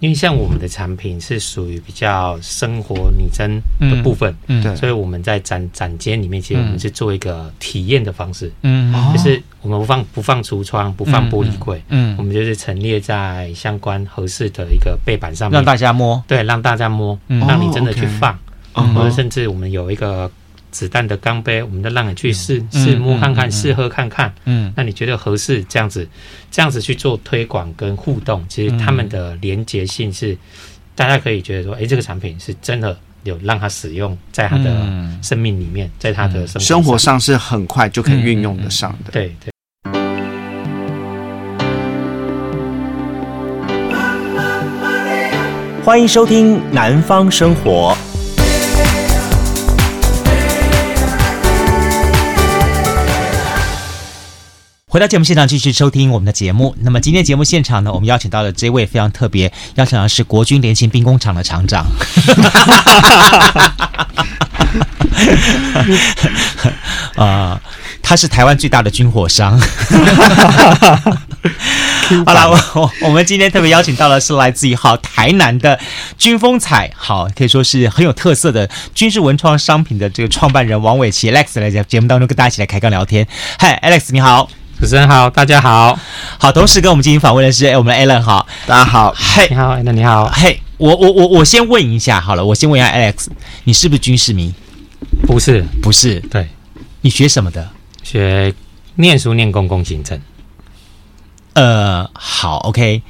因为像我们的产品是属于比较生活拟真的部分，嗯，对，所以我们在展展间里面，其实我们是做一个体验的方式，嗯，就是我们不放不放橱窗，不放玻璃柜，嗯，我们就是陈列在相关合适的一个背板上面，让大家摸，对，让大家摸，让你真的去放，或者甚至我们有一个。子弹的钢杯，我们都让你去试试摸看看，试喝看看。嗯，那你觉得合适这样子，这样子去做推广跟互动，其实他们的连结性是，大家可以觉得说，哎，这个产品是真的有让他使用在他的生命里面，在他的生生活上是很快就可以运用得上的。对对。欢迎收听《南方生活》。回到节目现场，继续收听我们的节目。那么今天节目现场呢，我们邀请到的这位非常特别，邀请的是国军联勤兵工厂的厂长。啊，他是台湾最大的军火商。好了，我我们今天特别邀请到的是来自于好台南的军风采，好可以说是很有特色的军事文创商品的这个创办人王伟奇 Alex 来在节目当中跟大家一起来开杠聊天。嗨，Alex 你好。主持人好，大家好，好，同时跟我们进行访问的是我们的 Alan 好，大家好，嘿，你好，Alan 你好，嘿，我我我我先问一下好了，我先问一下 Alex，你是不是军事迷？不是，不是，对，你学什么的？学念书念公共行政。呃，好，OK。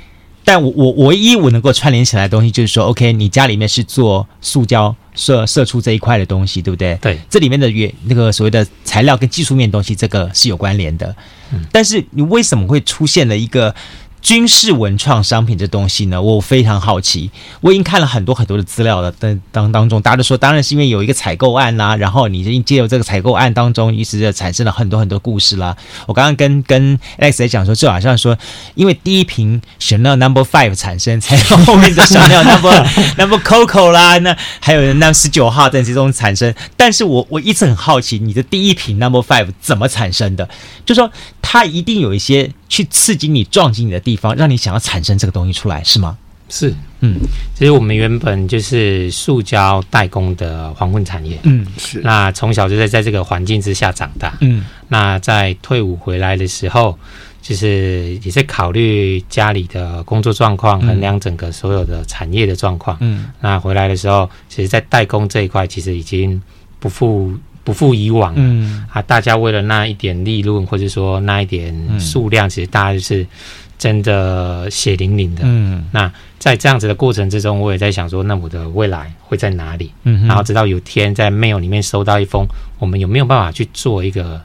但我我唯一我能够串联起来的东西就是说，OK，你家里面是做塑胶射射出这一块的东西，对不对？对，这里面的原那个所谓的材料跟技术面的东西，这个是有关联的。嗯，但是你为什么会出现了一个？军事文创商品这东西呢，我非常好奇。我已经看了很多很多的资料了，但当当中大家都说，当然是因为有一个采购案啦、啊，然后你就借由这个采购案当中，于是就产生了很多很多故事啦。我刚刚跟跟 Alex 在讲说，就好像说，因为第一瓶 Chanel Number Five 产生，才有后面的 Chanel Number Number Coco 啦，那还有 Number 十九号等这种产生。但是我我一直很好奇，你的第一瓶 Number Five 怎么产生的？就说它一定有一些。去刺激你、撞击你的地方，让你想要产生这个东西出来，是吗？是，嗯，其实我们原本就是塑胶代工的黄昏产业，嗯，是。那从小就在在这个环境之下长大，嗯。那在退伍回来的时候，就是也在考虑家里的工作状况，衡量整个所有的产业的状况，嗯。那回来的时候，其实，在代工这一块，其实已经不复。不复以往，嗯啊，大家为了那一点利润，或者说那一点数量，嗯、其实大家就是真的血淋淋的。嗯，那在这样子的过程之中，我也在想说，那我的未来会在哪里？嗯，然后直到有天在 mail 里面收到一封，我们有没有办法去做一个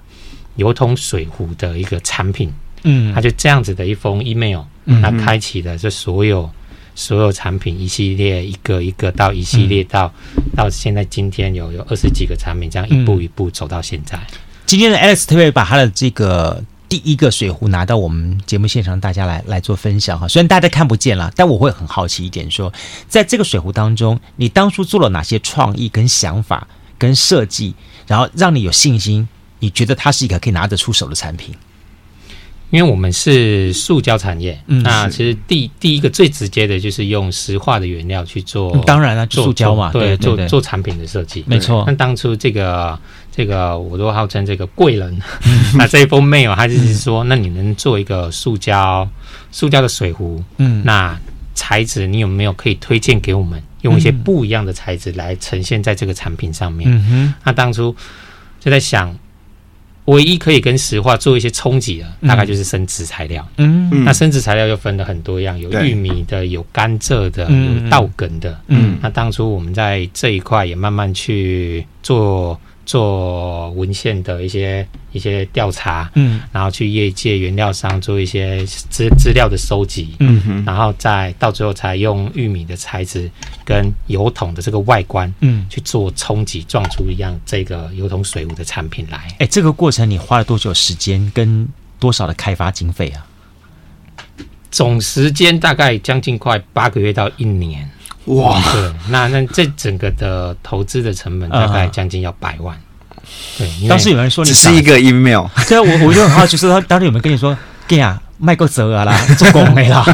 油桶水壶的一个产品？嗯，他就这样子的一封 email，他开启了这所有。所有产品一系列一个一个到一系列到、嗯、到现在今天有有二十几个产品，这样一步一步走到现在。嗯、今天的 Alex 特别把他的这个第一个水壶拿到我们节目现场，大家来来做分享哈。虽然大家看不见了，但我会很好奇一点说，说在这个水壶当中，你当初做了哪些创意跟想法跟设计，然后让你有信心，你觉得它是一个可以拿得出手的产品。因为我们是塑胶产业，嗯、那其实第第一个最直接的就是用石化的原料去做，嗯、当然了，做塑胶嘛，对，做做产品的设计，没错。那当初这个这个我都号称这个贵人，那这一封 mail 他就是说，那你能做一个塑胶塑胶的水壶，嗯，那材质你有没有可以推荐给我们，用一些不一样的材质来呈现在这个产品上面？嗯哼，那当初就在想。唯一可以跟石化做一些冲击的，大概就是生殖材料。嗯，那生殖材料又分了很多样，有玉米的，有甘蔗的，有稻梗的。嗯，那当初我们在这一块也慢慢去做。做文献的一些一些调查，嗯，然后去业界原料商做一些资资料的收集，嗯哼，然后再到最后才用玉米的材质跟油桶的这个外观，嗯，去做冲击，撞出一样这个油桶水壶的产品来。哎，这个过程你花了多久时间跟多少的开发经费啊？总时间大概将近快八个月到一年。哇，对，那那这整个的投资的成本大概将近要百万。对，当时有人说你只是一个 email，对啊，我我就很好奇，说他当时有没有跟你说，给啊，卖过折啊啦，做工没啦。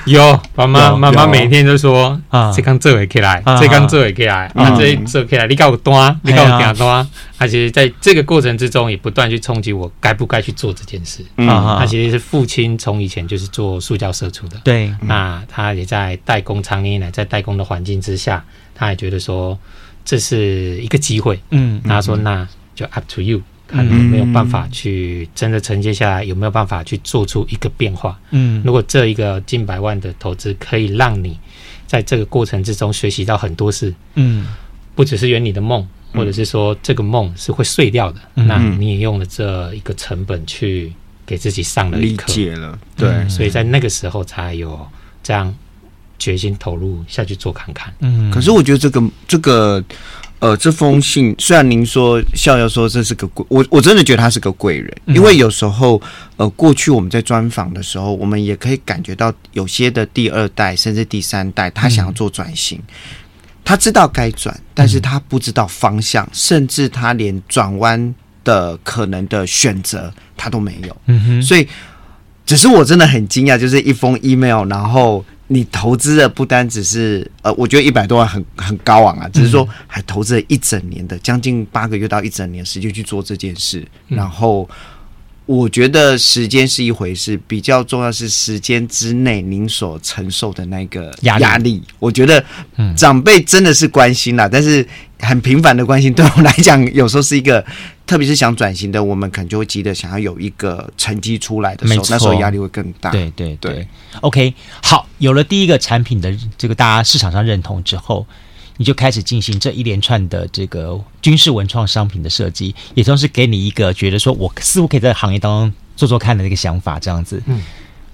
有妈妈妈妈每天都说啊，这刚做起来，这刚做起来，啊，这做起来，你告我端，你告我点端。他其实在这个过程之中，也不断去冲击我该不该去做这件事。啊，他其实是父亲从以前就是做塑胶射出的。对，那他也在代工长年以来，在代工的环境之下，他也觉得说这是一个机会。嗯，他说那就 up to you。看有没有办法去真的承接下来，有没有办法去做出一个变化？嗯，如果这一个近百万的投资可以让你在这个过程之中学习到很多事，嗯，不只是圆你的梦，或者是说这个梦是会碎掉的，嗯，那你也用了这一个成本去给自己上了一课，理解了，对，所以在那个时候才有这样决心投入下去做看看。嗯，可是我觉得这个这个。呃，这封信虽然您说笑笑说这是个贵，我我真的觉得他是个贵人，因为有时候呃，过去我们在专访的时候，我们也可以感觉到有些的第二代甚至第三代，他想要做转型，他知道该转，但是他不知道方向，甚至他连转弯的可能的选择他都没有。嗯哼，所以只是我真的很惊讶，就是一封 email，然后。你投资的不单只是呃，我觉得一百多万很很高昂啊，只是说还投资了一整年的将近八个月到一整年时间去做这件事，然后我觉得时间是一回事，比较重要是时间之内您所承受的那个压力。我觉得长辈真的是关心啦，但是很频繁的关心，对我来讲有时候是一个。特别是想转型的，我们可能就会急着想要有一个成绩出来的时候，那时候压力会更大。对对对，对，OK，好，有了第一个产品的这个大家市场上认同之后，你就开始进行这一连串的这个军事文创商品的设计，也同时给你一个觉得说我似乎可以在行业当中做做看的那个想法，这样子。嗯，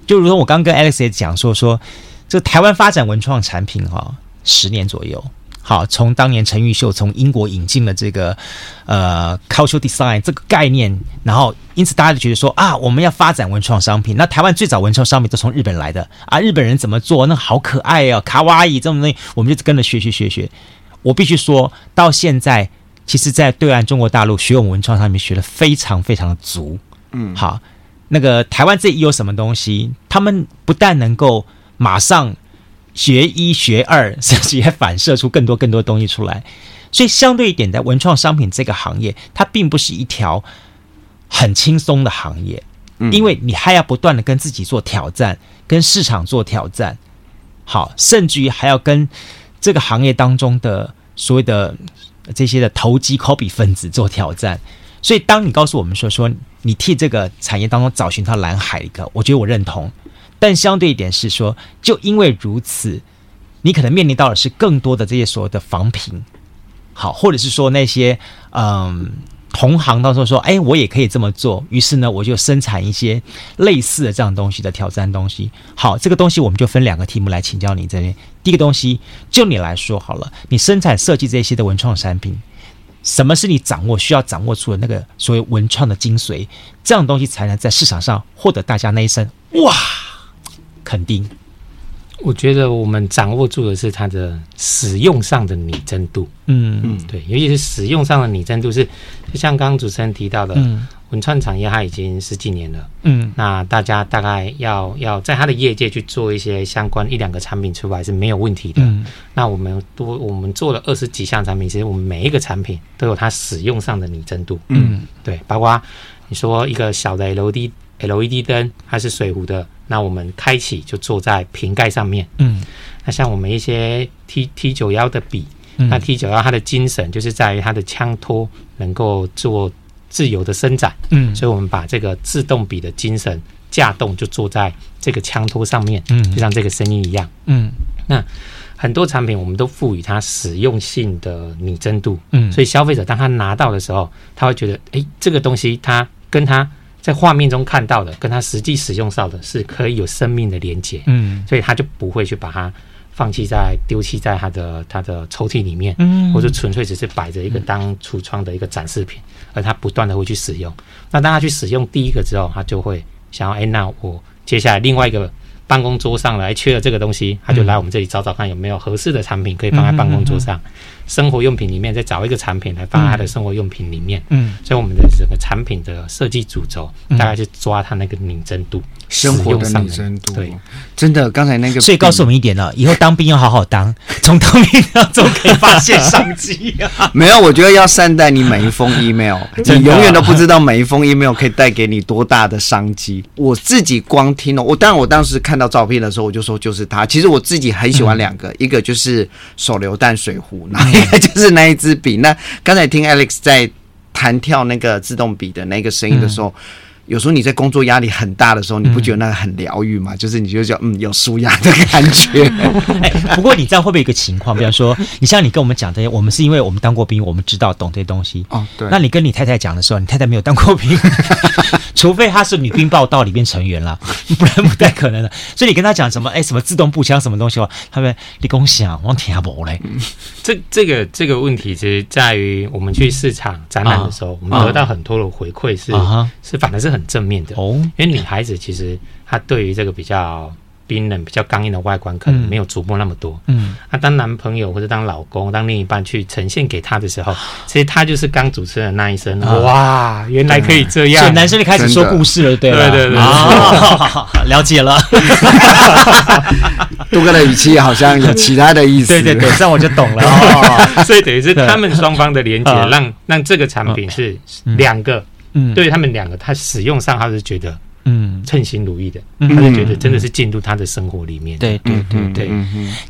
就如同我刚刚跟 Alex 也讲说说，这个台湾发展文创产品哈、哦，十年左右。好，从当年陈玉秀从英国引进了这个呃 cultural design 这个概念，然后因此大家就觉得说啊，我们要发展文创商品。那台湾最早文创商品都从日本来的啊，日本人怎么做？那好可爱哦，卡哇伊这种东西，我们就跟着学学学学。我必须说到现在，其实，在对岸中国大陆学我们文创商品学的非常非常的足。嗯，好，那个台湾这一有什么东西，他们不但能够马上。学一学二，甚至也反射出更多更多东西出来，所以相对一点，在文创商品这个行业，它并不是一条很轻松的行业，因为你还要不断的跟自己做挑战，跟市场做挑战，好，甚至于还要跟这个行业当中的所谓的这些的投机 copy 分子做挑战。所以，当你告诉我们说说你替这个产业当中找寻到蓝海一个，我觉得我认同。但相对一点是说，就因为如此，你可能面临到的是更多的这些所谓的仿品，好，或者是说那些嗯同行当中说，哎，我也可以这么做，于是呢，我就生产一些类似的这样东西的挑战东西。好，这个东西我们就分两个题目来请教你这边。第一个东西，就你来说好了，你生产设计这些的文创产品，什么是你掌握需要掌握出的那个所谓文创的精髓？这样东西才能在市场上获得大家那一声哇。肯定，我觉得我们掌握住的是它的使用上的拟真度。嗯嗯，对，尤其是使用上的拟真度是，就像刚刚主持人提到的，嗯、文创产业它已经十几年了。嗯，那大家大概要要在它的业界去做一些相关一两个产品出来是没有问题的。嗯，那我们多我们做了二十几项产品，其实我们每一个产品都有它使用上的拟真度。嗯，对，包括你说一个小的 LED LED 灯还是水壶的。那我们开启就坐在瓶盖上面，嗯，那像我们一些 T T 九幺的笔，嗯、那 T 九幺它的精神就是在于它的枪托能够做自由的伸展，嗯，所以我们把这个自动笔的精神架动就坐在这个枪托上面，嗯，就像这个声音一样，嗯，那很多产品我们都赋予它实用性的拟真度，嗯，所以消费者当他拿到的时候，他会觉得，哎、欸，这个东西它跟他。在画面中看到的，跟他实际使用上的是可以有生命的连接，嗯，所以他就不会去把它放弃在丢弃在他的他的抽屉里面，嗯，或者纯粹只是摆着一个当橱窗的一个展示品，而他不断的会去使用。那当他去使用第一个之后，他就会想要，哎，那我接下来另外一个办公桌上来缺了这个东西，他就来我们这里找找看有没有合适的产品可以放在办公桌上。生活用品里面再找一个产品来放在他的生活用品里面。嗯，所以我们的整个产品的设计主轴大概是抓它那个拟真度。生活的拟真度，对，真的，刚才那个，所以告诉我们一点了，以后当兵要好好当，从当兵当中可以发现商机啊。没有，我觉得要善待你每一封 email，你永远都不知道每一封 email 可以带给你多大的商机。我自己光听了，我当然我当时看到照片的时候，我就说就是它。其实我自己很喜欢两个，一个就是手榴弹水壶，然后个就是那一支笔。那刚才听 Alex 在弹跳那个自动笔的那个声音的时候。有时候你在工作压力很大的时候，你不觉得那个很疗愈吗？嗯、就是你就叫嗯有舒压的感觉。哎，不过你知道会不会有一个情况？比方说，你像你跟我们讲这些，我们是因为我们当过兵，我们知道懂这些东西。哦，对。那你跟你太太讲的时候，你太太没有当过兵，除非她是女兵报道里面成员了，不然不太可能的。所以你跟她讲什么？哎，什么自动步枪什么东西哦？他们你跟我讲，我听不嘞。这这个这个问题，其实在于我们去市场展览的时候，我们得到很多的回馈是是反而是很。很正面的。哦，因为女孩子其实她对于这个比较冰冷、比较刚硬的外观可能没有琢磨那么多。嗯，那当男朋友或者当老公、当另一半去呈现给她的时候，其实她就是刚主持人的那一声，哇，原来可以这样，所以男生就开始说故事了，对对对对，了解了。杜哥的语气好像有其他的意思，对对对，这样我就懂了。所以等于是他们双方的连接，让让这个产品是两个。嗯，对他们两个，他使用上他是觉得嗯。称心如意的，嗯、他就觉得真的是进入他的生活里面。对对对对，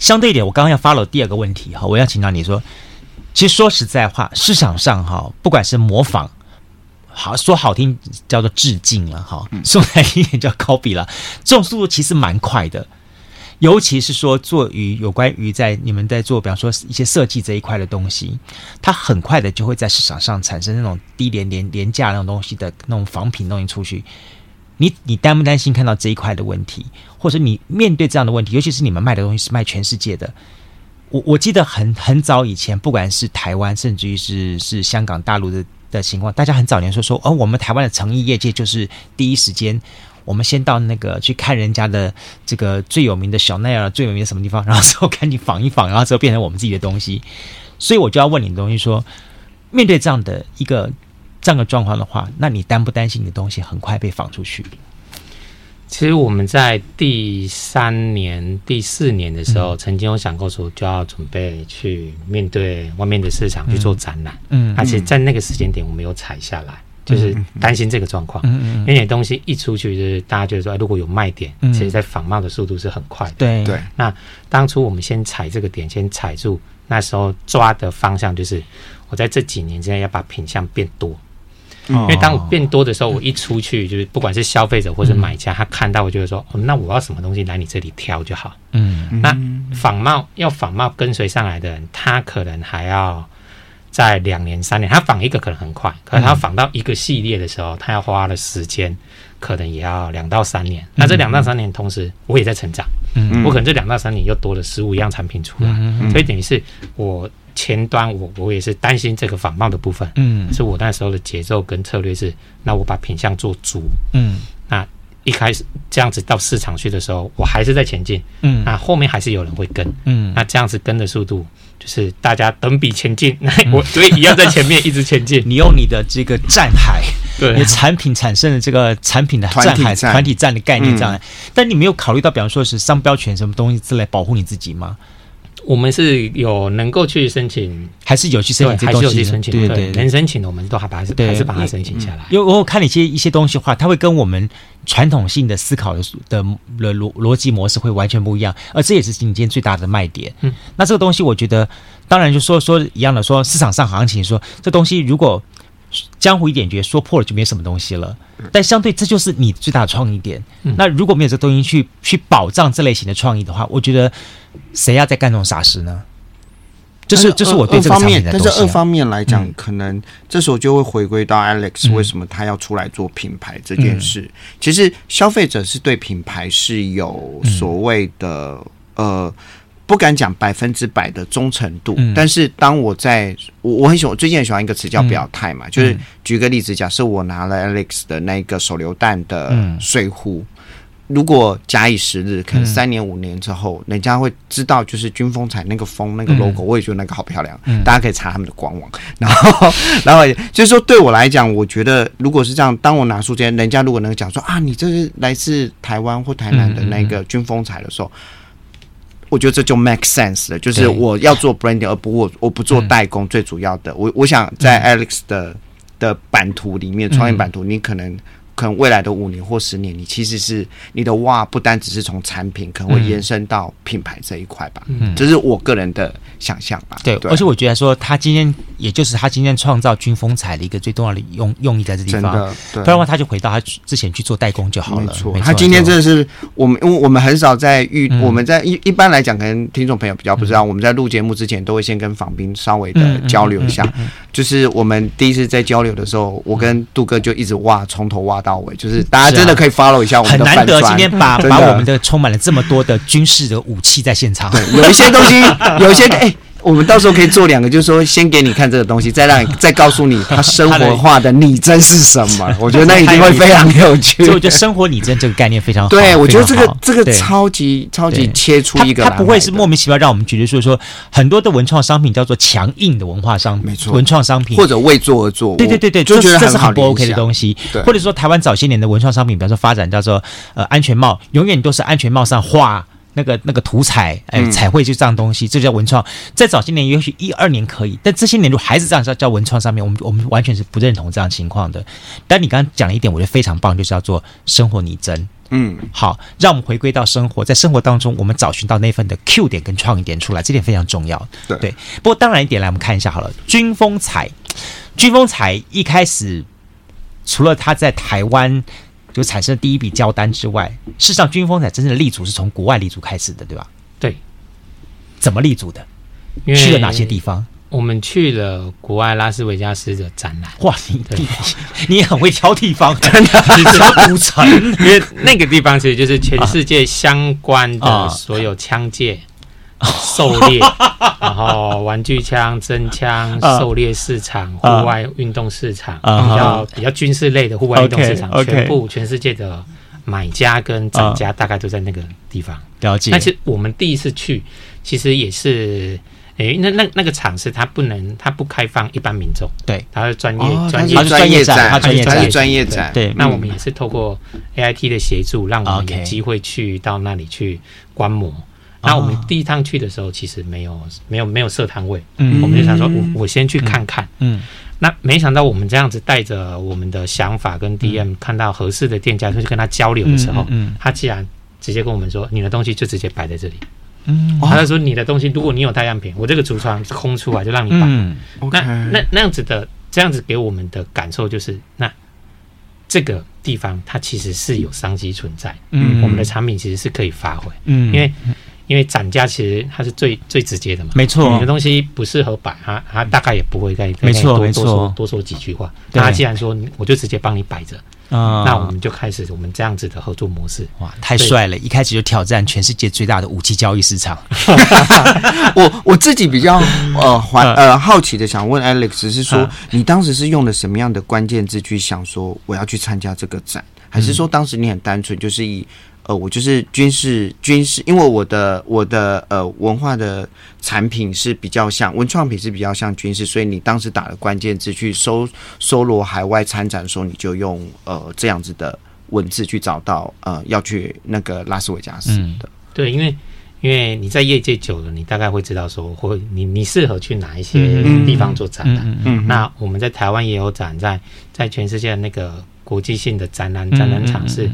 相对一点，我刚刚要 follow 第二个问题哈，我要请教你说，其实说实在话，市场上哈，不管是模仿，好说好听叫做致敬了哈，说难听点叫 copy 了，这种速度其实蛮快的。尤其是说做于有关于在你们在做，比方说一些设计这一块的东西，它很快的就会在市场上产生那种低廉廉廉价那种东西的那种仿品东西出去。你你担不担心看到这一块的问题，或者你面对这样的问题，尤其是你们卖的东西是卖全世界的。我我记得很很早以前，不管是台湾，甚至于是是香港、大陆的的情况，大家很早年说说，哦，我们台湾的成衣业界就是第一时间。我们先到那个去看人家的这个最有名的小奈儿，最有名的什么地方，然后之后赶紧仿一仿，然后之后变成我们自己的东西。所以我就要问你的东西说，面对这样的一个这样的状况的话，那你担不担心你的东西很快被仿出去？其实我们在第三年、第四年的时候，嗯、曾经有想过说，就要准备去面对外面的市场去做展览。嗯，而且在那个时间点，我没有踩下来。就是担心这个状况，嗯嗯，因为你东西一出去，就是大家觉得说，如果有卖点，其实在仿冒的速度是很快的。对对。那当初我们先踩这个点，先踩住，那时候抓的方向就是，我在这几年之内要把品相变多。因为当我变多的时候，我一出去，就是不管是消费者或是买家，他看到我就会说，哦，那我要什么东西来你这里挑就好。嗯。那仿冒要仿冒跟随上来的人，他可能还要。在两年三年，他仿一个可能很快，可是他仿到一个系列的时候，他要花的时间可能也要两到三年。那这两到三年同时，我也在成长，嗯，我可能这两到三年又多了十五样产品出来，所以等于是我前端我我也是担心这个仿冒的部分，嗯，是我那时候的节奏跟策略是，那我把品相做足，嗯，那一开始这样子到市场去的时候，我还是在前进，嗯，那后面还是有人会跟，嗯，那这样子跟的速度。就是大家等比前进，我所以一样在前面 一直前进。你用你的这个战海，对，你产品产生的这个产品的战海团体战。的概念这样，但你没有考虑到，比方说是商标权什么东西之类保护你自己吗？我们是有能够去申请，还是有去申请？还是有去申请？对对，能申请的我们都还把还是还是把它申请下来。因为我看了一些一些东西的话，它会跟我们传统性的思考的的逻逻辑模式会完全不一样，而这也是你今天最大的卖点。嗯，那这个东西我觉得，当然就说说一样的，说市场上行情说这东西如果。江湖一点诀，说破了就没什么东西了。但相对，这就是你最大的创意点。嗯、那如果没有这东西去去保障这类型的创意的话，我觉得谁要再干这种傻事呢？这、就是这是我对这个方面的、啊。但是二方面来讲，嗯、可能这时候就会回归到 Alex 为什么他要出来做品牌这件事。嗯、其实消费者是对品牌是有所谓的、嗯、呃。不敢讲百分之百的忠诚度，嗯、但是当我在我我很喜欢，我最近很喜欢一个词叫表态嘛，嗯、就是举个例子，假设我拿了 Alex 的那个手榴弹的水壶，嗯、如果假以时日，可能三年五年之后，嗯、人家会知道，就是军风采那个风那个 logo，、嗯、我也觉得那个好漂亮。嗯，大家可以查他们的官网。然后，然后就是说，对我来讲，我觉得如果是这样，当我拿出这些，人家如果能讲说啊，你这是来自台湾或台南的那个军风采的时候，我觉得这就 make sense 了。就是我要做 branding，而不我我不做代工。最主要的，我我想在 Alex 的的版图里面，创业版图，你可能。可能未来的五年或十年，你其实是你的哇，不单只是从产品，可能会延伸到品牌这一块吧。嗯，这是我个人的想象吧。对，对而且我觉得说，他今天也就是他今天创造军风采的一个最重要的用用意在这地方。真的，对。不然的话，他就回到他之前去做代工就好了。没错，没错他今天真的是我们，因为我们很少在遇，嗯、我们在一一般来讲，可能听众朋友比较不知道，嗯、我们在录节目之前都会先跟访宾稍微的交流一下。就是我们第一次在交流的时候，我跟杜哥就一直哇，从头挖到尾，就是大家。真的可以 follow 一下我们的，很难得今天把把我们的充满了这么多的军事的武器在现场。对，有一些东西，有一些哎。欸我们到时候可以做两个，就是说，先给你看这个东西，再让你再告诉你它生活化的拟真是什么。我觉得那一定会非常有趣。所以我觉得生活拟真这个概念非常好。对，我觉得这个这个超级超级切出一个，它不会是莫名其妙让我们觉得说说很多的文创商品叫做强硬的文化商品，没错，文创商品或者为做而做。对对对对，就觉得这是很不 OK 的东西。或者说台湾早些年的文创商品，比方说发展叫做呃安全帽，永远都是安全帽上画。那个那个图彩，哎，彩绘就这样东西，这叫文创。在早些年，也许一二年可以，但这些年如果还是这样叫叫文创上面，我们我们完全是不认同这样情况的。但你刚刚讲了一点，我觉得非常棒，就是要做生活拟真。嗯，好，让我们回归到生活，在生活当中，我们找寻到那份的 Q 点跟创意点出来，这点非常重要。对，对，不过当然一点来，我们看一下好了，军风采，军风采一开始除了他在台湾。就产生第一笔交单之外，事实上，军风采真正的立足是从国外立足开始的，对吧？对，怎么立足的？去了哪些地方？我们去了国外拉斯维加斯的展览。哇，你对你也很会挑地方，真的，挑古城，因为那个地方其实就是全世界相关的所有枪械。狩猎，然后玩具枪、真枪、狩猎市场、户外运动市场，比较比较军事类的户外运动市场，全部全世界的买家跟展家大概都在那个地方。了解。但是我们第一次去，其实也是，诶，那那那个场是它不能，它不开放一般民众。对，它是专业专业专业展，它专业专业展。对，那我们也是透过 AIT 的协助，让我们有机会去到那里去观摩。那我们第一趟去的时候，其实没有没有没有设摊位，嗯，我们就想说，我我先去看看，嗯，那没想到我们这样子带着我们的想法跟 DM 看到合适的店家，就去跟他交流的时候，嗯，他既然直接跟我们说，你的东西就直接摆在这里，嗯，他就说你的东西，如果你有太阳品，我这个橱窗空出来就让你摆，嗯，那那那样子的这样子给我们的感受就是，那这个地方它其实是有商机存在，嗯，我们的产品其实是可以发挥，嗯，因为。因为展架其实它是最最直接的嘛，没错，你的东西不适合摆，它它大概也不会再没错没错多说几句话。那他既然说，我就直接帮你摆着，啊，那我们就开始我们这样子的合作模式。哇，太帅了！一开始就挑战全世界最大的武器交易市场。我我自己比较呃怀呃好奇的想问 Alex，是说你当时是用了什么样的关键字去想说我要去参加这个展，还是说当时你很单纯就是以。呃，我就是军事军事，因为我的我的呃文化的产品是比较像文创品是比较像军事，所以你当时打了关键字去搜搜罗海外参展的时候，你就用呃这样子的文字去找到呃要去那个拉斯维加斯的。嗯、对，因为因为你在业界久了，你大概会知道说会你你适合去哪一些地方做展览。嗯，嗯，嗯，嗯，那我们在台湾也有展，在在全世界的那个国际性的展览展览场是。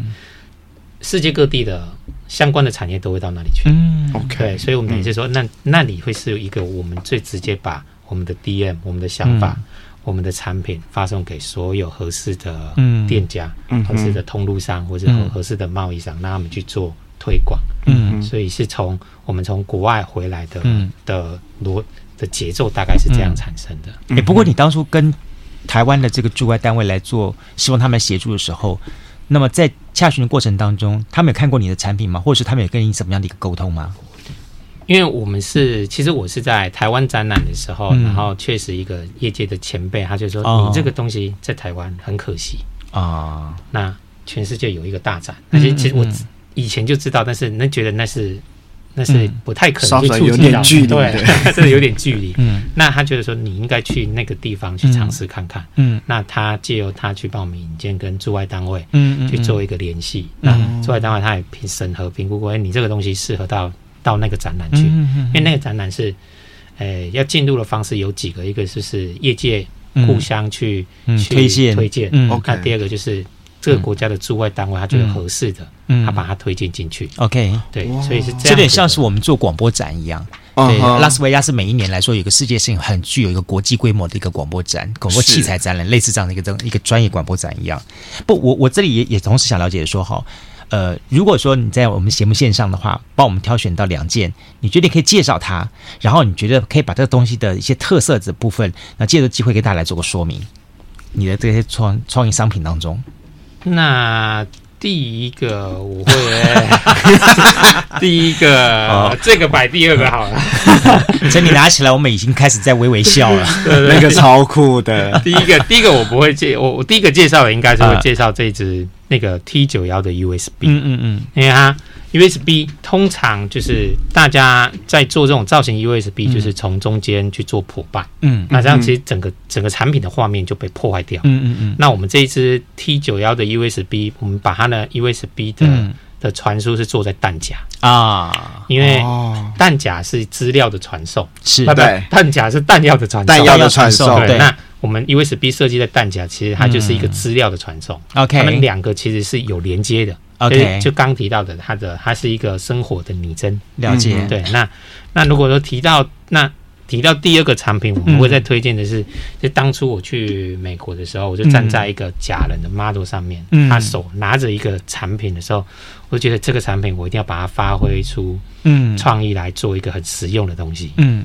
世界各地的相关的产业都会到那里去。嗯，OK，对，所以我们等于是说，那那里会是一个我们最直接把我们的 DM、我们的想法、嗯、我们的产品发送给所有合适的店家、嗯、合适的通路商或者合合适的贸易商，让他们去做推广。嗯，所以是从我们从国外回来的、嗯、的逻的节奏大概是这样产生的。哎、欸，不过你当初跟台湾的这个驻外单位来做，希望他们协助的时候。那么在洽询的过程当中，他们有看过你的产品吗？或者是他们有跟你怎么样的一个沟通吗？因为我们是，其实我是在台湾展览的时候，嗯、然后确实一个业界的前辈，他就说：“哦、你这个东西在台湾很可惜啊。哦”那全世界有一个大展，而且其实我以前就知道，但是那觉得那是。那是不太可能去触及到，有点距离，对，真的有点距离。嗯，那他觉得说你应该去那个地方去尝试看看。嗯，那他借由他去报名引荐，跟驻外单位，嗯去做一个联系。那驻外单位他也评审核评估过，哎，你这个东西适合到到那个展览去。嗯，因为那个展览是，呃，要进入的方式有几个，一个就是业界互相去去推荐推荐。嗯，那第二个就是。这个国家的驻外单位，他觉得合适的，嗯，他把它推荐进去。OK，对，所以是这样，有点像是我们做广播展一样。对，拉斯维加斯每一年来说，有个世界性很具有一个国际规模的一个广播展、广播器材展览，类似这样的一个这一个专业广播展一样。不，我我这里也也同时想了解的说，哈，呃，如果说你在我们节目线上的话，帮我们挑选到两件，你觉得可以介绍它，然后你觉得可以把这个东西的一些特色的部分，那借着机会给大家来做个说明，你的这些创创意商品当中。那第一个我会，第一个、哦、这个摆第二个好了。等你拿起来，我们已经开始在微微笑了。对对对，那个超酷的。第一个，第一个我不会介，我我第一个介绍的应该是会介绍这支那个 T 九幺的 USB。嗯嗯嗯，因为它。USB 通常就是大家在做这种造型 USB，就是从中间去做破败，嗯，那这样其实整个整个产品的画面就被破坏掉，嗯嗯嗯。那我们这一支 T 九幺的 USB，我们把它的 USB 的、嗯、的传输是做在弹夹。啊，因为弹夹是资料的传送，是对，弹夹是弹药的传送。弹药的传送，对。那我们 USB 设计的弹夹，其实它就是一个资料的传送，OK，它们两个其实是有连接的。OK，就刚提到的，它的它是一个生活的拟真，了解。对，那那如果说提到那提到第二个产品，我们会再推荐的是，嗯、就当初我去美国的时候，我就站在一个假人的 model 上面，嗯、他手拿着一个产品的时候，我就觉得这个产品我一定要把它发挥出嗯。创意来做一个很实用的东西，嗯。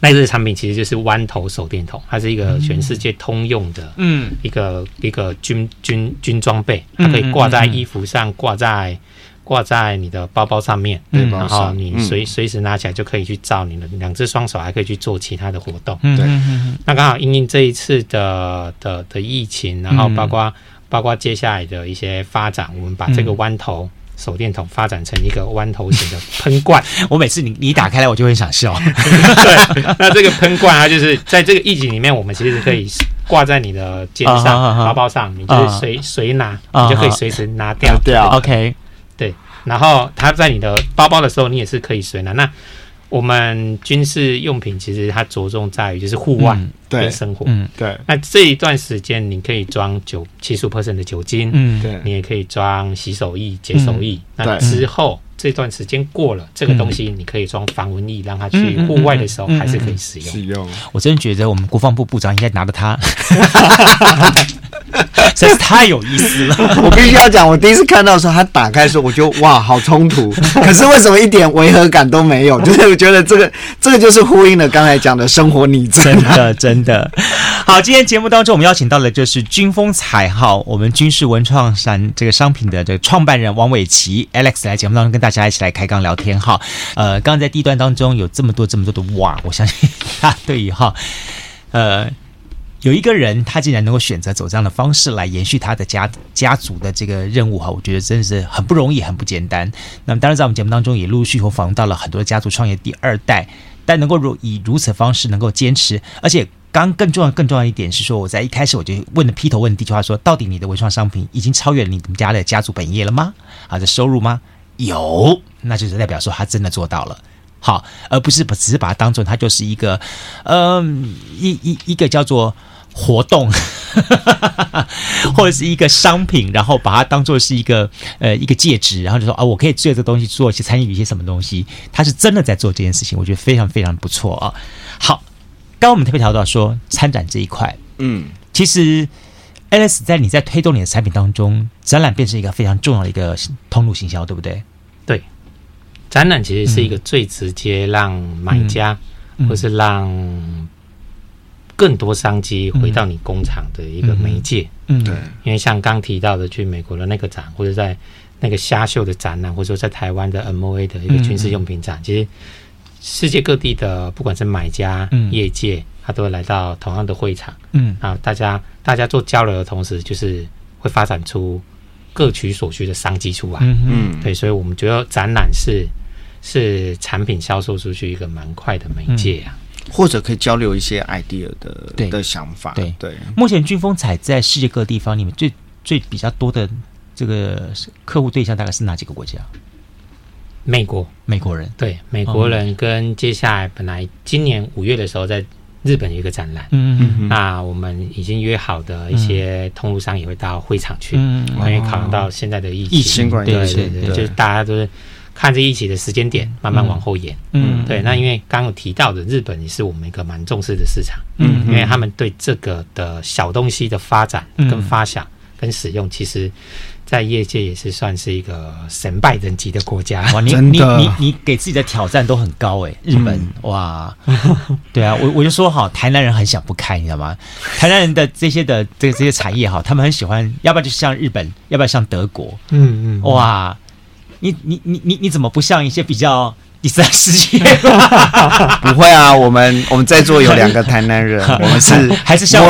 那这个产品其实就是弯头手电筒，它是一个全世界通用的，嗯，一个一个军军军装备，它可以挂在衣服上，挂在挂在你的包包上面，嗯，然后你随随时拿起来就可以去照你的两只双手，还可以去做其他的活动，对。那刚好因应这一次的的的疫情，然后包括包括接下来的一些发展，我们把这个弯头。手电筒发展成一个弯头型的喷罐，我每次你你打开来，我就会想笑。对，那这个喷罐它就是在这个意境里面，我们其实可以挂在你的肩上、包包上，你就是随随拿，你就可以随时拿掉。对，OK，对。然后它在你的包包的时候，你也是可以随拿。那我们军事用品其实它着重在于就是户外跟生活，嗯，对。那这一段时间你可以装酒七十五 percent 的酒精，嗯，对。你也可以装洗手液、洁手液。那之后这段时间过了，这个东西你可以装防蚊液，让它去户外的时候还是可以使用。使用。我真的觉得我们国防部部长应该拿着它。实在是太有意思了！我必须要讲，我第一次看到的时候，他打开的时候，我就哇，好冲突。可是为什么一点违和感都没有？就是我觉得这个，这个就是呼应了刚才讲的生活拟真。真的，真的。好，今天节目当中，我们邀请到的就是军风采号，我们军事文创商这个商品的这个创办人王伟琪 Alex 来节目当中跟大家一起来开杠聊天哈。呃，刚刚在第一段当中有这么多这么多的哇，我相信他对于哈，呃。有一个人，他竟然能够选择走这样的方式来延续他的家家族的这个任务哈，我觉得真的是很不容易，很不简单。那么，当然在我们节目当中也陆陆续续访问到了很多家族创业第二代，但能够如以如此方式能够坚持，而且刚更重要、更重要一点是说，我在一开始我就问了劈头问第一句话说：到底你的文创商品已经超越你们家的家族本业了吗？啊，这收入吗？有，那就是代表说他真的做到了。好，而不是不只是把它当做它就是一个，嗯，一一一个叫做。活动，或者是一个商品，然后把它当做是一个呃一个介质，然后就说啊，我可以借这东西做一些参与一些什么东西，他是真的在做这件事情，我觉得非常非常不错啊。好，刚刚我们特别提到说参展这一块，嗯，其实 Alex 在你在推动你的产品当中，展览变成一个非常重要的一个通路行销，对不对？对，展览其实是一个最直接让买家、嗯、或是让。更多商机回到你工厂的一个媒介，嗯，对，因为像刚提到的去美国的那个展，或者在那个虾秀的展览，或者说在台湾的 MOA 的一个军事用品展，其实世界各地的不管是买家、业界，他都会来到同样的会场，嗯，啊，大家大家做交流的同时，就是会发展出各取所需的商机出来。嗯嗯，对，所以我们觉得展览是是产品销售出去一个蛮快的媒介啊，或者可以交流一些 idea 的对。的想法。对。对，目前军风采在世界各地方，你们最最比较多的这个客户对象大概是哪几个国家？美国，美国人，对，美国人跟接下来本来今年五月的时候在日本有一个展览，嗯嗯嗯，那我们已经约好的一些通路商也会到会场去，嗯，因为考量到现在的疫情，疫情关系，对对对，就是大家都是看着疫情的时间点慢慢往后延，嗯，对，那因为刚刚有提到的日本也是我们一个蛮重视的市场，嗯，因为他们对这个的小东西的发展跟发想跟使用，其实。在业界也是算是一个神拜等级的国家哇！你你你你给自己的挑战都很高哎，日本、嗯、哇，对啊，我我就说好，台南人很想不开，你知道吗？台南人的这些的这个这些产业哈，他们很喜欢，要不然就像日本，要不然像德国，嗯嗯，哇，你你你你你怎么不像一些比较？第三世界不会啊，我们我们在座有两个台南人，我们是还是像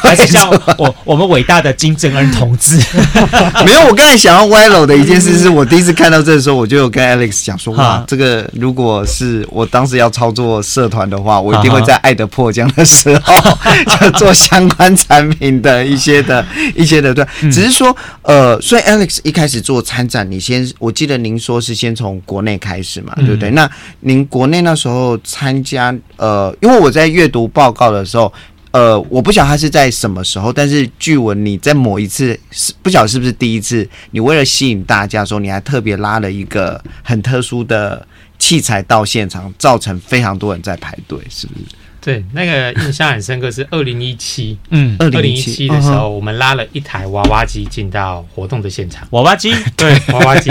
还是像我我们伟大的金正恩同志。没有，我刚才想要歪楼的一件事，是我第一次看到这的时候，我就有跟 Alex 讲说，哇，这个如果是我当时要操作社团的话，我一定会在爱的迫降的时候 就做相关产品的一些的一些的对，只是说呃，所以 Alex 一开始做参展，你先我记得您说是先从国内开始嘛，对不对？那您国内那时候参加，呃，因为我在阅读报告的时候，呃，我不晓得他是在什么时候，但是据闻你在某一次不晓得是不是第一次，你为了吸引大家的时候，你还特别拉了一个很特殊的器材到现场，造成非常多人在排队，是不是？对，那个印象很深刻，是二零一七，嗯，二零一七的时候，我们拉了一台娃娃机进到活动的现场。娃娃机，对，娃娃机。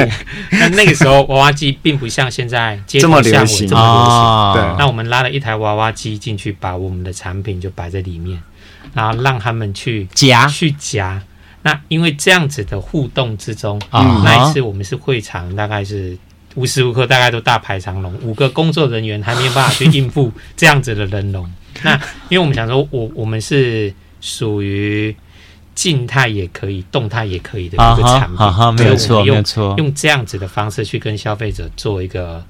那那个时候，娃娃机并不像现在这么流行，这么流行。对，那我们拉了一台娃娃机进去，把我们的产品就摆在里面，然后让他们去夹，去夹。那因为这样子的互动之中，啊，那一次我们是会场，大概是。无时无刻大概都大排长龙，五个工作人员还没有办法去应付 这样子的人龙。那因为我们想说，我我们是属于静态也可以、动态也可以的一个产品，啊啊、没有错，没有错。用这样子的方式去跟消费者做一个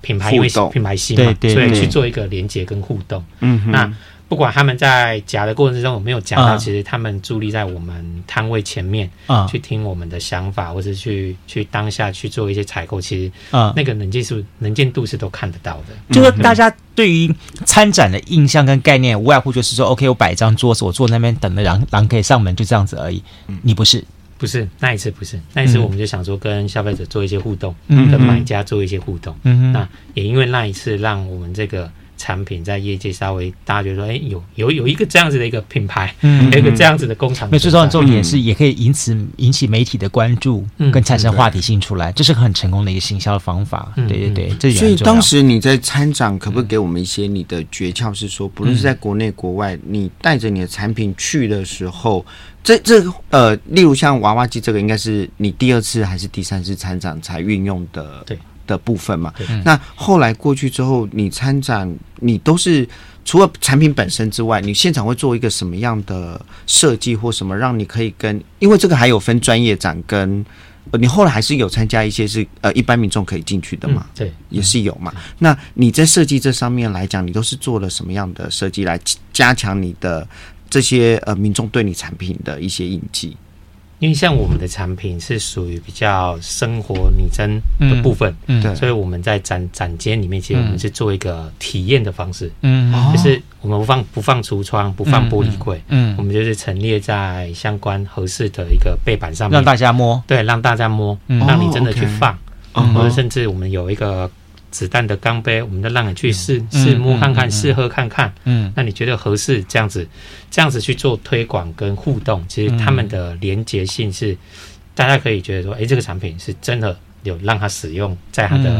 品牌，因为品牌性嘛，对对，所以去做一个连接跟互动。嗯哼，那。不管他们在夹的过程之中有没有夹到，其实他们伫立在我们摊位前面，啊，去听我们的想法，或是去去当下去做一些采购，其实啊，那个能见度能见度是都看得到的。就是大家对于参展的印象跟概念，无外乎就是说，OK，我摆一张桌子，我坐那边等着狼狼可以上门，就这样子而已。你不是，不是那一次，不是。那一次，我们就想说跟消费者做一些互动，嗯，跟买家做一些互动。嗯，那也因为那一次，让我们这个。产品在业界稍微大家觉得说，哎，有有有一个这样子的一个品牌，嗯，有一个这样子的工厂。那最重要的重点是，也可以引起引起媒体的关注，跟产生话题性出来，这是很成功的一个行销方法。对对对，这所以当时你在参展，可不可以给我们一些你的诀窍？是说，不论是在国内国外，你带着你的产品去的时候，这这呃，例如像娃娃机这个，应该是你第二次还是第三次参展才运用的？对。的部分嘛，那后来过去之后，你参展，你都是除了产品本身之外，你现场会做一个什么样的设计或什么，让你可以跟，因为这个还有分专业展跟，呃，你后来还是有参加一些是呃一般民众可以进去的嘛，对，也是有嘛。那你在设计这上面来讲，你都是做了什么样的设计来加强你的这些呃民众对你产品的一些印记？因为像我们的产品是属于比较生活拟真的部分，嗯，对，所以我们在展展间里面，其实我们是做一个体验的方式，嗯，就是我们不放不放橱窗，不放玻璃柜，嗯，我们就是陈列在相关合适的一个背板上面，让大家摸，对，让大家摸，让你真的去放，或者甚至我们有一个。子弹的钢杯，我们就让你去试试摸看看，试喝看看。嗯，那你觉得合适这样子，这样子去做推广跟互动，其实他们的连结性是，大家可以觉得说，哎，这个产品是真的有让他使用在他的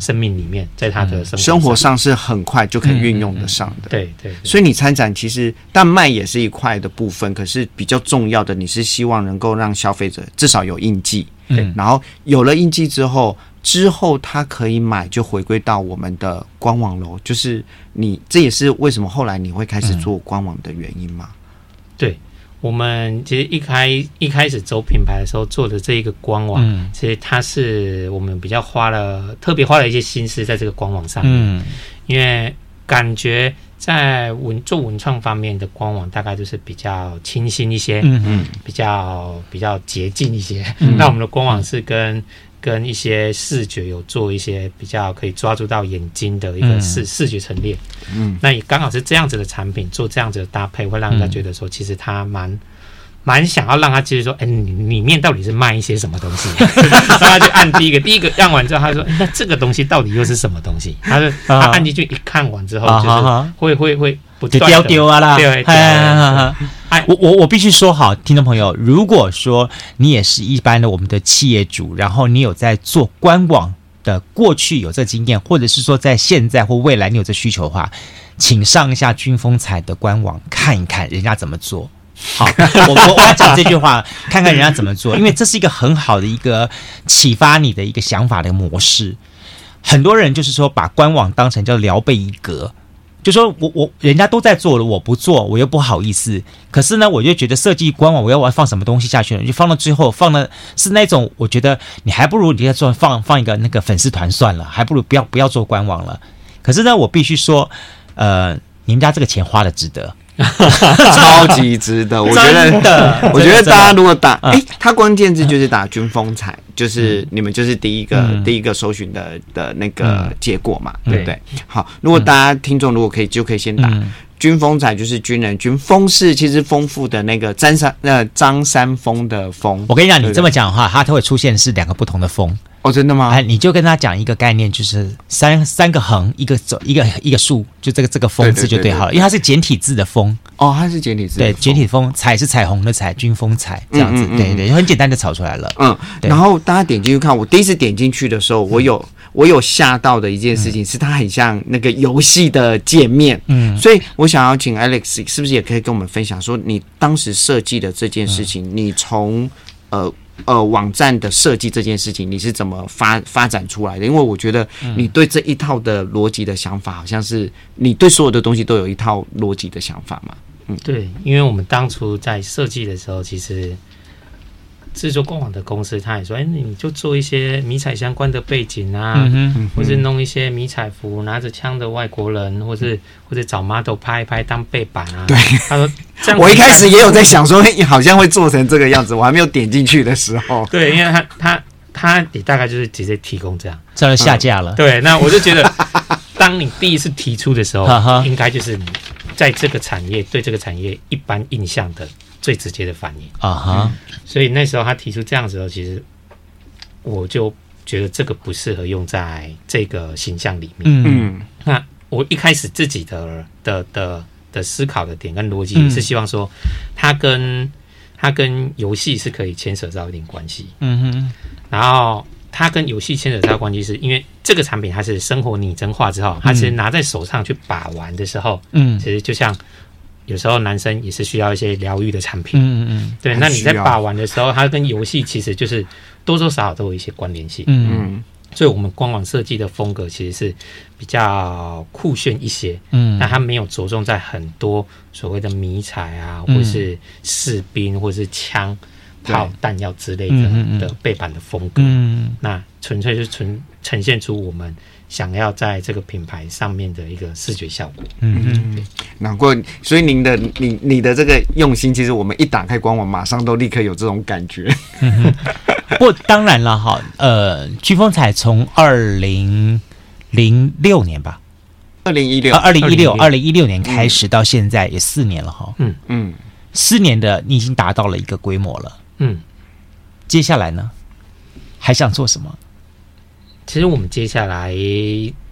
生命里面，在他的生活生活上是很快就可以运用得上的。对对。所以你参展其实，但卖也是一块的部分，可是比较重要的，你是希望能够让消费者至少有印记。对，然后有了印记之后。之后他可以买，就回归到我们的官网喽。就是你，这也是为什么后来你会开始做官网的原因嘛？对，我们其实一开一开始走品牌的时候做的这一个官网，嗯、其实它是我们比较花了特别花了一些心思在这个官网上面，嗯、因为感觉在文做文创方面的官网大概就是比较清新一些，嗯嗯，比较比较洁净一些。嗯、那我们的官网是跟跟一些视觉有做一些比较可以抓住到眼睛的一个视、嗯、视觉陈列，嗯，那也刚好是这样子的产品做这样子的搭配，会让人家觉得说，其实它蛮蛮想要让他就是说，哎、欸，你里面到底是卖一些什么东西？让他去按第一个，第一个按完之后，他说、欸，那这个东西到底又是什么东西？他说，他按进去一看完之后，就是会会会不断丢丢啊啦，对。我我我必须说好，听众朋友，如果说你也是一般的我们的企业主，然后你有在做官网的过去有这经验，或者是说在现在或未来你有这需求的话，请上一下军风采的官网看一看人家怎么做。好，我我我要讲这句话，看看人家怎么做，因为这是一个很好的一个启发你的一个想法的模式。很多人就是说把官网当成叫聊备一格。就说我我人家都在做了，我不做，我又不好意思。可是呢，我就觉得设计官网，我要我要放什么东西下去呢？就放到最后，放的是那种，我觉得你还不如你在做放放一个那个粉丝团算了，还不如不要不要做官网了。可是呢，我必须说，呃，你们家这个钱花的值得。超级值得，我觉得，我觉得大家如果打，哎，它关键字就是打军风采，就是你们就是第一个第一个搜寻的的那个结果嘛，对不对？好，如果大家听众如果可以，就可以先打军风采，就是军人军风是其实丰富的那个张三呃张三丰的丰。我跟你讲，你这么讲的话，它都会出现是两个不同的风。哦，真的吗？哎，你就跟他讲一个概念，就是三三个横，一个走，一个一个竖，就这个这个风字就对好了，因为它是简体字的风。哦，它是简体字。对，简体风，彩是彩虹的彩，军风采这样子，对对，很简单的炒出来了。嗯，然后大家点进去看，我第一次点进去的时候，我有我有吓到的一件事情是，它很像那个游戏的界面。嗯，所以我想要请 Alex，是不是也可以跟我们分享说，你当时设计的这件事情，你从呃。呃，网站的设计这件事情，你是怎么发发展出来的？因为我觉得你对这一套的逻辑的想法，好像是你对所有的东西都有一套逻辑的想法嘛。嗯，对，因为我们当初在设计的时候，其实。制作官网的公司，他也说：“哎，你就做一些迷彩相关的背景啊，嗯哼嗯、或是弄一些迷彩服，拿着枪的外国人，或是或者找 model 拍一拍当背板啊。”对，他说：“ 这样。”我一开始也有在想说你，好像会做成这个样子，我还没有点进去的时候。对，因为他他他也大概就是直接提供这样，这样下架了。嗯、对，那我就觉得，当你第一次提出的时候，应该就是你在这个产业对这个产业一般印象的。最直接的反应啊哈，所以那时候他提出这样子的时候，其实我就觉得这个不适合用在这个形象里面。嗯，那我一开始自己的的的的思考的点跟逻辑是希望说，它跟它跟游戏是可以牵扯到一点关系。嗯哼，然后它跟游戏牵扯到关系，是因为这个产品它是生活拟真化之后，它其实拿在手上去把玩的时候，嗯，其实就像。有时候男生也是需要一些疗愈的产品，嗯嗯，对。那你在把玩的时候，它跟游戏其实就是多多少少都有一些关联性，嗯。嗯。所以我们官网设计的风格其实是比较酷炫一些，嗯，那它没有着重在很多所谓的迷彩啊，或是士兵，或是枪炮弹药之类的的背板的风格，嗯，那纯粹是纯呈现出我们。想要在这个品牌上面的一个视觉效果，嗯。嗯，难怪，所以您的你你的这个用心，其实我们一打开官网，马上都立刻有这种感觉。嗯、不过当然了哈，呃，飓风采从二零零六年吧，二零一六，二零一六，二零一六。年开始到现在也四年了哈，嗯嗯，四年的你已经达到了一个规模了，嗯，接下来呢，还想做什么？其实我们接下来，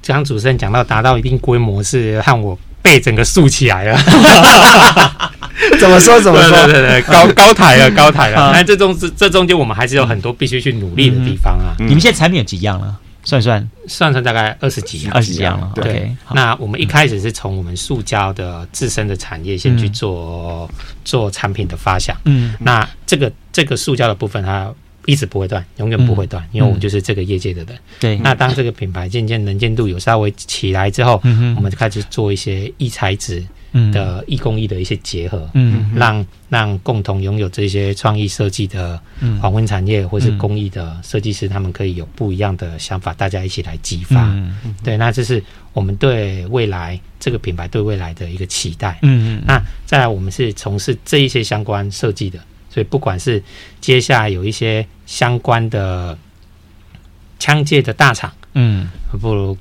刚主持人讲到达到一定规模，是和我背整个竖起来了。怎么说？怎么说？对对对，高 高台了，高台了。那这中这这中间，我们还是有很多必须去努力的地方啊。你们现在产品有几样了？算算算算，大概二十几样，二十几样了。对。那我们一开始是从我们塑胶的自身的产业先去做做产品的发想。嗯。那这个这个塑胶的部分，它。一直不会断，永远不会断，嗯、因为我们就是这个业界的人。对，那当这个品牌渐渐能见度有稍微起来之后，嗯、我们就开始做一些异材质的异工艺的一些结合，嗯，让让共同拥有这些创意设计的黄昏产业或是工艺的设计师，他们可以有不一样的想法，大家一起来激发。嗯、对，那这是我们对未来这个品牌对未来的一个期待。嗯嗯，那再来，我们是从事这一些相关设计的。所以，不管是接下来有一些相关的枪械的大厂，嗯，不如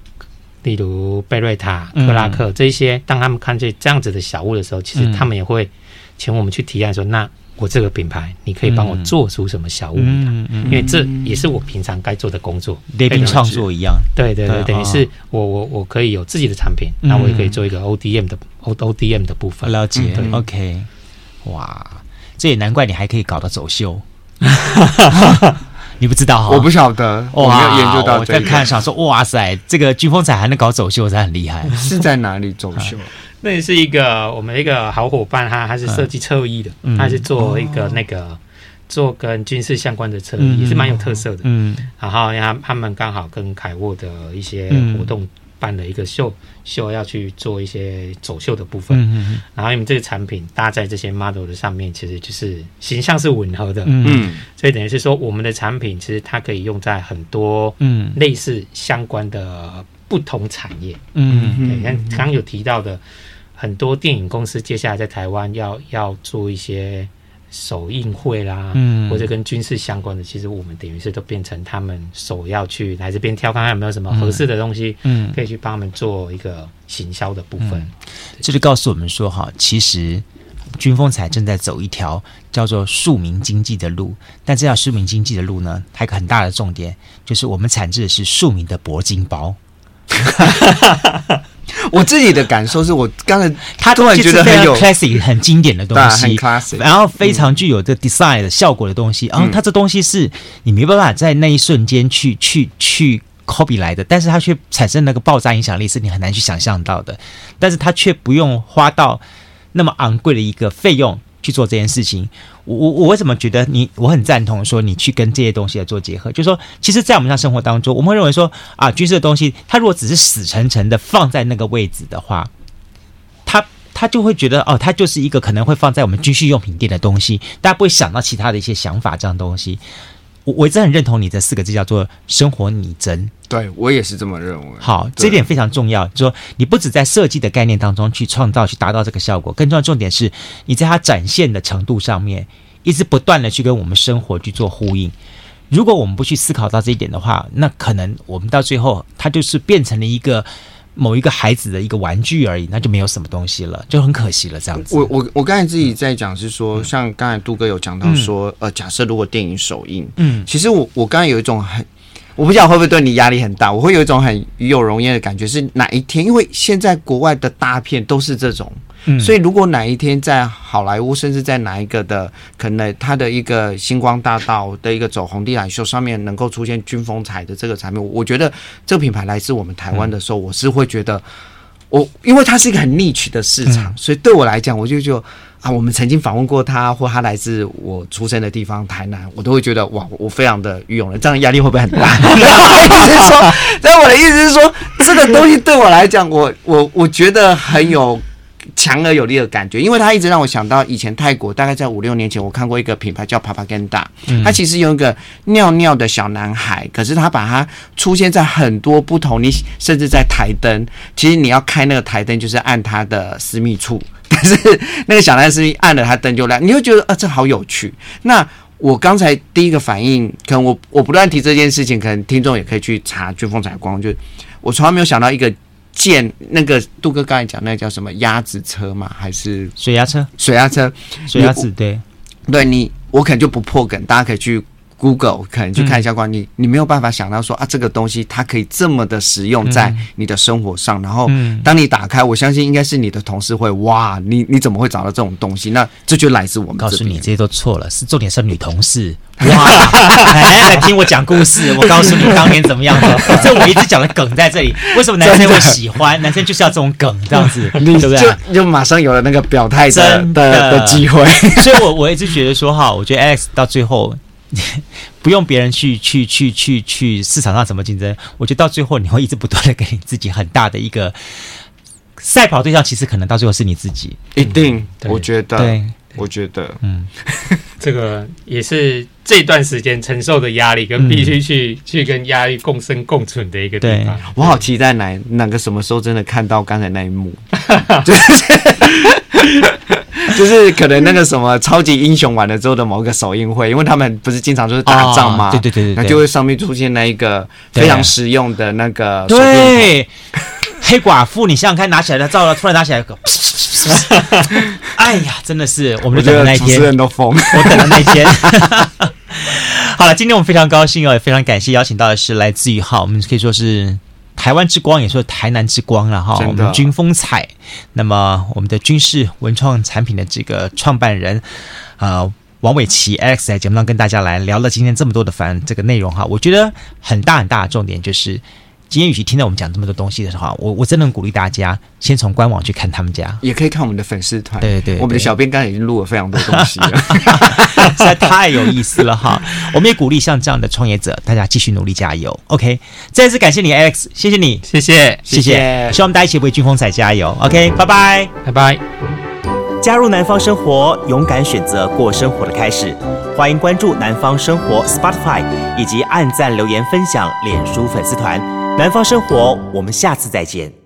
例如贝瑞塔、克拉克这些，当他们看见这样子的小物的时候，其实他们也会请我们去提案说：“那我这个品牌，你可以帮我做出什么小物？嗯嗯，因为这也是我平常该做的工作，列兵创作一样。对对对，等于是我我我可以有自己的产品，那我也可以做一个 ODM 的 O ODM 的部分。了解，OK，哇。这也难怪你还可以搞到走秀，你不知道哈？我不晓得，我没有研究到。我在看想说，哇塞，这个军风彩还能搞走秀，才很厉害。是在哪里走秀？那也是一个我们一个好伙伴，他他是设计侧翼的，他是做一个那个做跟军事相关的侧翼，也是蛮有特色的。嗯，然后他他们刚好跟凯沃的一些活动。办了一个秀，秀要去做一些走秀的部分，嗯嗯，然后因为这个产品搭在这些 model 的上面，其实就是形象是吻合的，嗯，所以等于是说，我们的产品其实它可以用在很多嗯。类似相关的不同产业，嗯。嗯，你看刚刚有提到的很多电影公司，接下来在台湾要要做一些。首映会啦，嗯，或者跟军事相关的，其实我们等于是都变成他们首要去来这边挑，看看有没有什么合适的东西，嗯，可以去帮他们做一个行销的部分。嗯、这就告诉我们说，哈，其实军风彩正在走一条叫做庶民经济的路，但这条庶民经济的路呢，还有个很大的重点，就是我们产制的是庶民的铂金包。我自己的感受是我刚才他突然觉得很有 classic 很经典的东西，然后非常具有这 design 的效果的东西，然后它这东西是你没办法在那一瞬间去去去 copy 来的，但是它却产生那个爆炸影响力是你很难去想象到的，但是它却不用花到那么昂贵的一个费用。去做这件事情，我我我为什么觉得你我很赞同说你去跟这些东西来做结合？就是说，其实，在我们日常生活当中，我们会认为说啊，军事的东西，它如果只是死沉沉的放在那个位置的话，它它就会觉得哦，它就是一个可能会放在我们军需用品店的东西，大家不会想到其他的一些想法这样东西。我我一直很认同你这四个字叫做生活拟真，对我也是这么认为。好，这一点非常重要，就是说你不只在设计的概念当中去创造、去达到这个效果，更重要的重点是你在它展现的程度上面，一直不断的去跟我们生活去做呼应。如果我们不去思考到这一点的话，那可能我们到最后它就是变成了一个。某一个孩子的一个玩具而已，那就没有什么东西了，就很可惜了。这样子，我我我刚才自己在讲是说，嗯、像刚才杜哥有讲到说，嗯、呃，假设如果电影首映，嗯，其实我我刚才有一种很，我不知道会不会对你压力很大，我会有一种很与有荣焉的感觉，是哪一天？因为现在国外的大片都是这种。嗯，所以如果哪一天在好莱坞，甚至在哪一个的可能，它的一个星光大道的一个走红地毯秀上面，能够出现军风采的这个产品，我觉得这个品牌来自我们台湾的时候，我是会觉得，我因为它是一个很 niche 的市场，所以对我来讲，我就就啊，我们曾经访问过他，或他来自我出生的地方台南，我都会觉得哇，我非常的愚勇了，这样压力会不会很大？我意思是说，但我的意思是说，这个东西对我来讲，我我我觉得很有。强而有力的感觉，因为它一直让我想到以前泰国，大概在五六年前，我看过一个品牌叫 Propaganda，它其实有一个尿尿的小男孩，可是他把它出现在很多不同，你甚至在台灯，其实你要开那个台灯就是按他的私密处，但是那个小男生按了他灯就亮，你会觉得啊，这好有趣。那我刚才第一个反应，可能我我不断提这件事情，可能听众也可以去查军风采光，就我从来没有想到一个。建那个杜哥刚才讲那个叫什么鸭子车吗？还是水鸭车？水鸭车，水鸭子对，对你我可能就不破梗，大家可以去。Google 可能去看一下关你，你没有办法想到说啊，这个东西它可以这么的实用在你的生活上。然后当你打开，我相信应该是你的同事会哇，你你怎么会找到这种东西？那这就来自我们。告诉你，这些都错了，是重点是女同事 哇，来听我讲故事。我告诉你当年怎么样的，这我一直讲的梗在这里。为什么男生会喜欢？男生就是要这种梗这样子，对不对？就就马上有了那个表态的的的机会。所以我我一直觉得说哈，我觉得 Alex 到最后。不用别人去去去去去市场上怎么竞争，我觉得到最后你会一直不断的给你自己很大的一个赛跑对象，其实可能到最后是你自己。一定，我觉得，对，我觉得，嗯，这个也是这段时间承受的压力跟必须去、嗯、去跟压力共生共存的一个地方。我好期待哪哪个什么时候真的看到刚才那一幕。就是可能那个什么超级英雄完了之后的某个首映会，因为他们不是经常就是打仗吗？对对对对，那就会上面出现那一个非常实用的那个对黑寡妇，你想想看，拿起来的照了，突然拿起来个，哎呀，真的是我们等的那一天，主持人都疯，我等的那一天。好了，今天我们非常高兴哦，也非常感谢邀请到的是来自于哈，我们可以说是。台湾之光，也说台南之光了哈。我们军风采，那么我们的军事文创产品的这个创办人，呃，王伟奇 Alex 在节目上跟大家来聊了今天这么多的反这个内容哈。我觉得很大很大的重点就是。今天与其听到我们讲这么多东西的时候，我我真的鼓励大家先从官网去看他们家，也可以看我们的粉丝团。对，对对，我们的小编刚才已经录了非常多东西了，实在太有意思了哈。我们也鼓励像这样的创业者，大家继续努力加油。OK，再次感谢你，Alex，谢谢你，谢谢谢谢，希望我们大家一起为军风采加油。OK，拜拜拜拜。加入南方生活，勇敢选择过生活的开始。欢迎关注南方生活 Spotify，以及按赞留言分享脸书粉丝团。南方生活，我们下次再见。